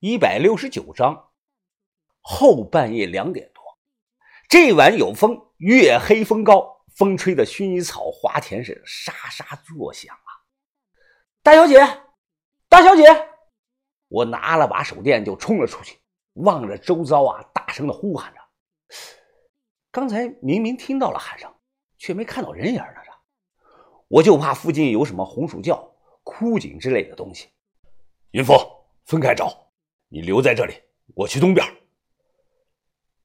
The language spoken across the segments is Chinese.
一百六十九章，后半夜两点多，这晚有风，月黑风高，风吹的薰衣草花田是沙沙作响啊！大小姐，大小姐，我拿了把手电就冲了出去，望着周遭啊，大声的呼喊着。刚才明明听到了喊声，却没看到人影呢。我就怕附近有什么红薯窖、枯井之类的东西。云峰，分开找。你留在这里，我去东边。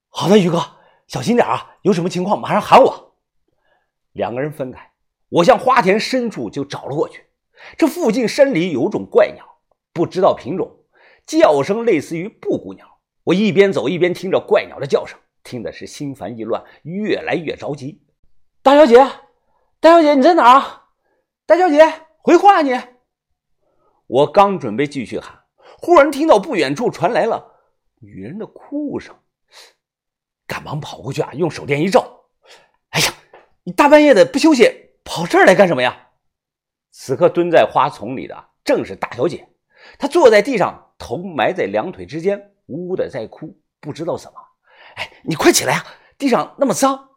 好的，于哥，小心点啊！有什么情况马上喊我。两个人分开，我向花田深处就找了过去。这附近山里有种怪鸟，不知道品种，叫声类似于布谷鸟。我一边走一边听着怪鸟的叫声，听的是心烦意乱，越来越着急。大小姐，大小姐，你在哪儿？大小姐，回话你！我刚准备继续喊。忽然听到不远处传来了女人的哭声，赶忙跑过去啊，用手电一照，哎呀，你大半夜的不休息，跑这儿来干什么呀？此刻蹲在花丛里的正是大小姐，她坐在地上，头埋在两腿之间，呜呜的在哭，不知道怎么。哎，你快起来啊，地上那么脏！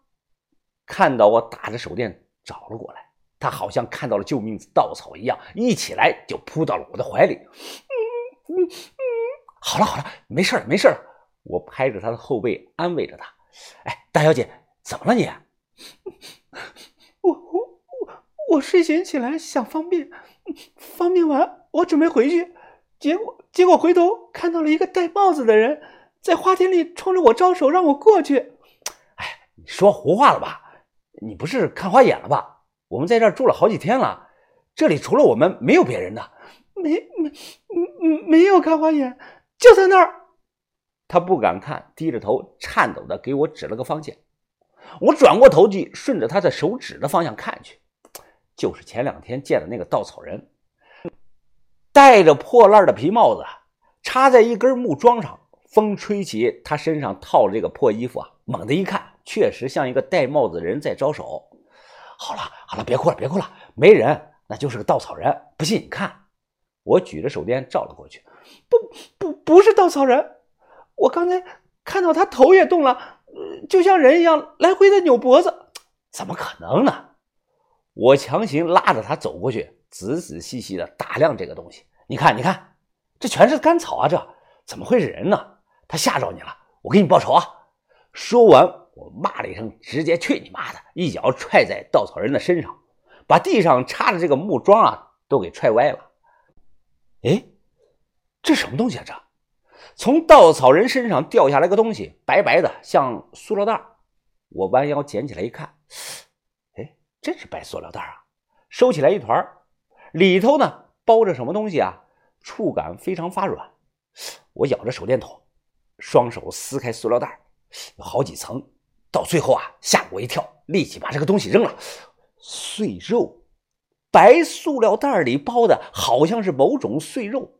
看到我打着手电找了过来，她好像看到了救命稻草一样，一起来就扑到了我的怀里。嗯嗯，好了好了，没事了没事了我拍着他的后背安慰着他。哎，大小姐，怎么了你？我我我我睡醒起来想方便，方便完我准备回去，结果结果回头看到了一个戴帽子的人在花田里冲着我招手，让我过去。哎，你说胡话了吧？你不是看花眼了吧？我们在这儿住了好几天了，这里除了我们没有别人的。没没没没有看花眼，就在那儿。他不敢看，低着头，颤抖的给我指了个方向。我转过头去，顺着他的手指的方向看去，就是前两天见的那个稻草人，戴着破烂的皮帽子，插在一根木桩上。风吹起他身上套着这个破衣服啊，猛地一看，确实像一个戴帽子的人在招手。好了好了，别哭了别哭了，没人，那就是个稻草人。不信你看。我举着手电照了过去，不不不是稻草人，我刚才看到他头也动了，就像人一样来回的扭脖子，怎么可能呢？我强行拉着他走过去，仔仔细细的打量这个东西。你看，你看，这全是干草啊，这怎么会是人呢？他吓着你了，我给你报仇啊！说完，我骂了一声，直接去你妈的，一脚踹在稻草人的身上，把地上插的这个木桩啊都给踹歪了。哎，这什么东西啊？这从稻草人身上掉下来个东西，白白的，像塑料袋。我弯腰捡起来一看，哎，真是白塑料袋啊！收起来一团，里头呢包着什么东西啊？触感非常发软。我咬着手电筒，双手撕开塑料袋，有好几层，到最后啊，吓我一跳，立即把这个东西扔了。碎肉。白塑料袋里包的好像是某种碎肉，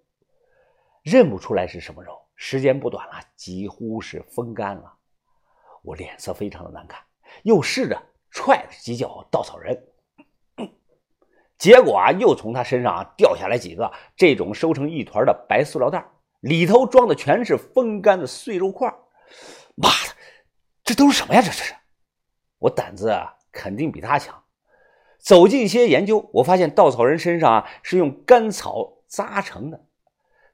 认不出来是什么肉。时间不短了，几乎是风干了。我脸色非常的难看，又试着踹了几脚稻草人，结果啊，又从他身上掉下来几个这种收成一团的白塑料袋，里头装的全是风干的碎肉块。妈的，这都是什么呀？这这是，我胆子肯定比他强。走近一些研究，我发现稻草人身上啊是用干草扎成的，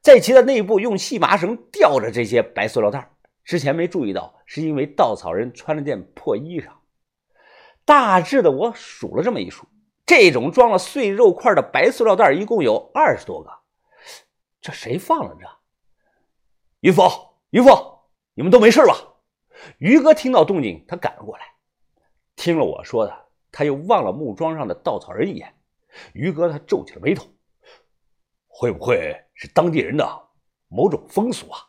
在其的内部用细麻绳吊着这些白塑料袋。之前没注意到，是因为稻草人穿了件破衣裳。大致的，我数了这么一数，这种装了碎肉块的白塑料袋一共有二十多个。这谁放了这？于峰，于峰，你们都没事吧？于哥听到动静，他赶了过来，听了我说的。他又望了木桩上的稻草人一眼，于哥他皱起了眉头，会不会是当地人的某种风俗啊？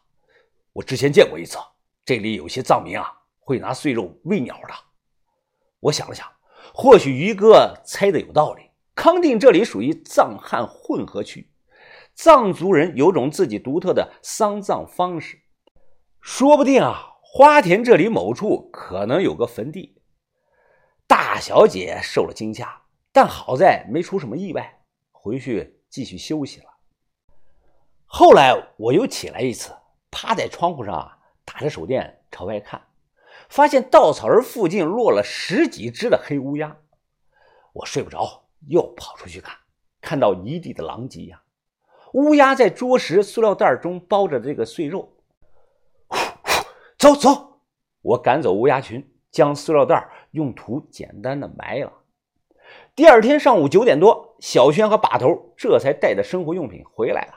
我之前见过一次，这里有些藏民啊会拿碎肉喂鸟的。我想了想，或许于哥猜的有道理。康定这里属于藏汉混合区，藏族人有种自己独特的丧葬方式，说不定啊，花田这里某处可能有个坟地。小姐受了惊吓，但好在没出什么意外，回去继续休息了。后来我又起来一次，趴在窗户上啊，打着手电朝外看，发现稻草人附近落了十几只的黑乌鸦。我睡不着，又跑出去看，看到一地的狼藉呀！乌鸦在啄食塑料袋中包着这个碎肉。呼呼走走，我赶走乌鸦群，将塑料袋用土简单的埋了。第二天上午九点多，小轩和把头这才带着生活用品回来了。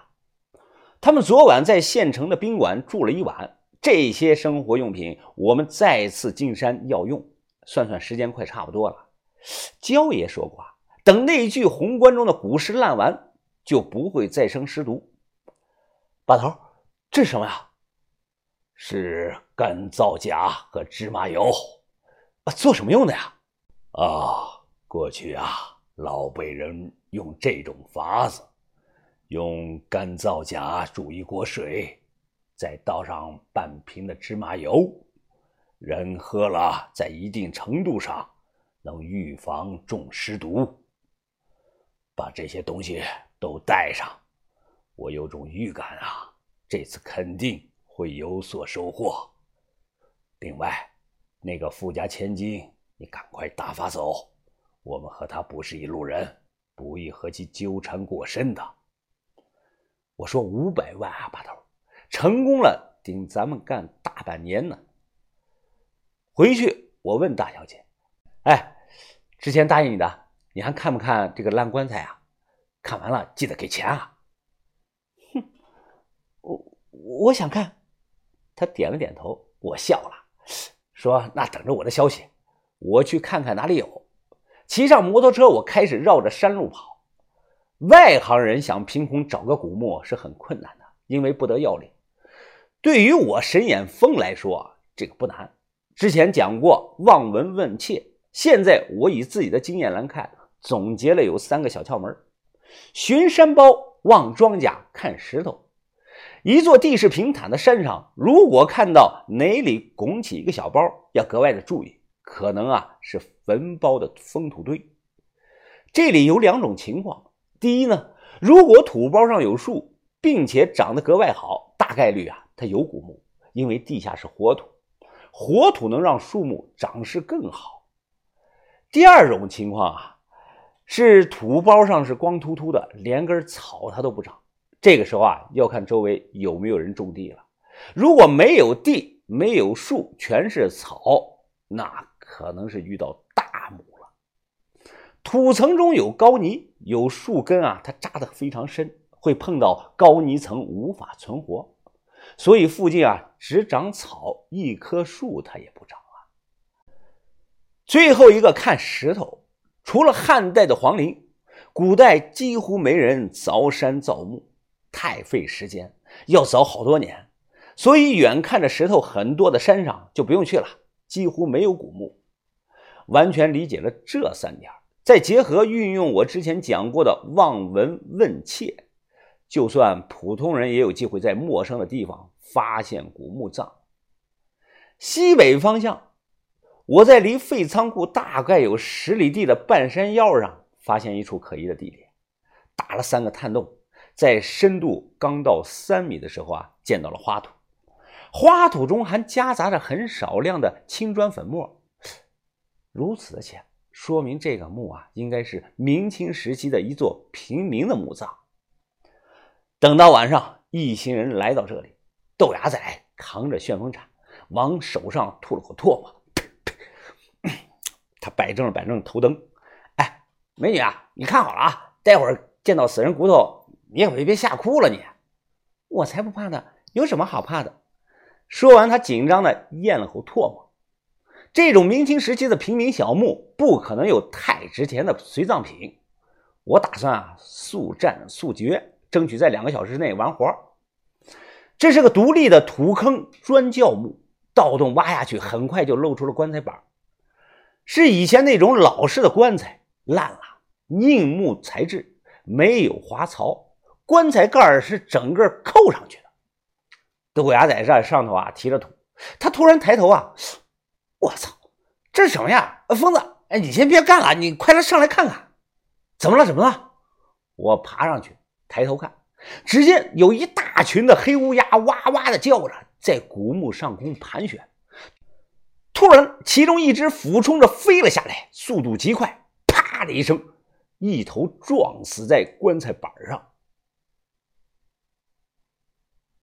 他们昨晚在县城的宾馆住了一晚，这些生活用品我们再次进山要用。算算时间，快差不多了。焦爷说过，等那具红棺中的古尸烂完，就不会再生尸毒。把头，这是什么呀？是干燥甲和芝麻油。啊，做什么用的呀？啊，过去啊，老辈人用这种法子。用干燥甲煮一锅水，再倒上半瓶的芝麻油，人喝了，在一定程度上能预防中尸毒。把这些东西都带上，我有种预感啊，这次肯定会有所收获。另外，那个富家千金，你赶快打发走，我们和他不是一路人，不宜和其纠缠过深的。我说五百万啊，把头，成功了顶咱们干大半年呢。回去我问大小姐：“哎，之前答应你的，你还看不看这个烂棺材啊？看完了记得给钱啊。”哼，我我想看。他点了点头，我笑了，说：“那等着我的消息，我去看看哪里有。”骑上摩托车，我开始绕着山路跑。外行人想凭空找个古墓是很困难的，因为不得要领。对于我神眼峰来说，这个不难。之前讲过望闻问切，现在我以自己的经验来看，总结了有三个小窍门：寻山包、望庄稼、看石头。一座地势平坦的山上，如果看到哪里拱起一个小包，要格外的注意，可能啊是坟包的封土堆。这里有两种情况。第一呢，如果土包上有树，并且长得格外好，大概率啊，它有古墓，因为地下是活土，活土能让树木长势更好。第二种情况啊，是土包上是光秃秃的，连根草它都不长，这个时候啊，要看周围有没有人种地了。如果没有地，没有树，全是草，那可能是遇到大墓了。土层中有高泥。有树根啊，它扎得非常深，会碰到高泥层，无法存活。所以附近啊，只长草，一棵树它也不长啊。最后一个看石头，除了汉代的皇陵，古代几乎没人凿山造墓，太费时间，要凿好多年。所以远看着石头很多的山上就不用去了，几乎没有古墓。完全理解了这三点。再结合运用我之前讲过的望闻问切，就算普通人也有机会在陌生的地方发现古墓葬。西北方向，我在离废仓库大概有十里地的半山腰上发现一处可疑的地点，打了三个探洞，在深度刚到三米的时候啊，见到了花土，花土中还夹杂着很少量的青砖粉末，如此的浅。说明这个墓啊，应该是明清时期的一座平民的墓葬。等到晚上，一行人来到这里，豆芽仔扛着旋风铲，往手上吐了口唾沫。他摆正了摆正头灯，哎，美女啊，你看好了啊，待会儿见到死人骨头，你可别吓哭了你。我才不怕呢，有什么好怕的？说完，他紧张的咽了口唾沫。这种明清时期的平民小墓不可能有太值钱的随葬品，我打算啊速战速决，争取在两个小时之内完活。这是个独立的土坑砖窖墓，盗洞挖下去，很快就露出了棺材板，是以前那种老式的棺材，烂了，硬木材质，没有滑槽，棺材盖是整个扣上去的。豆芽在这上头啊提着土，他突然抬头啊。我操，这是什么呀？疯子，哎，你先别干了，你快来上来看看，怎么了？怎么了？我爬上去，抬头看，只见有一大群的黑乌鸦哇哇的叫着，在古墓上空盘旋。突然，其中一只俯冲着飞了下来，速度极快，啪的一声，一头撞死在棺材板上。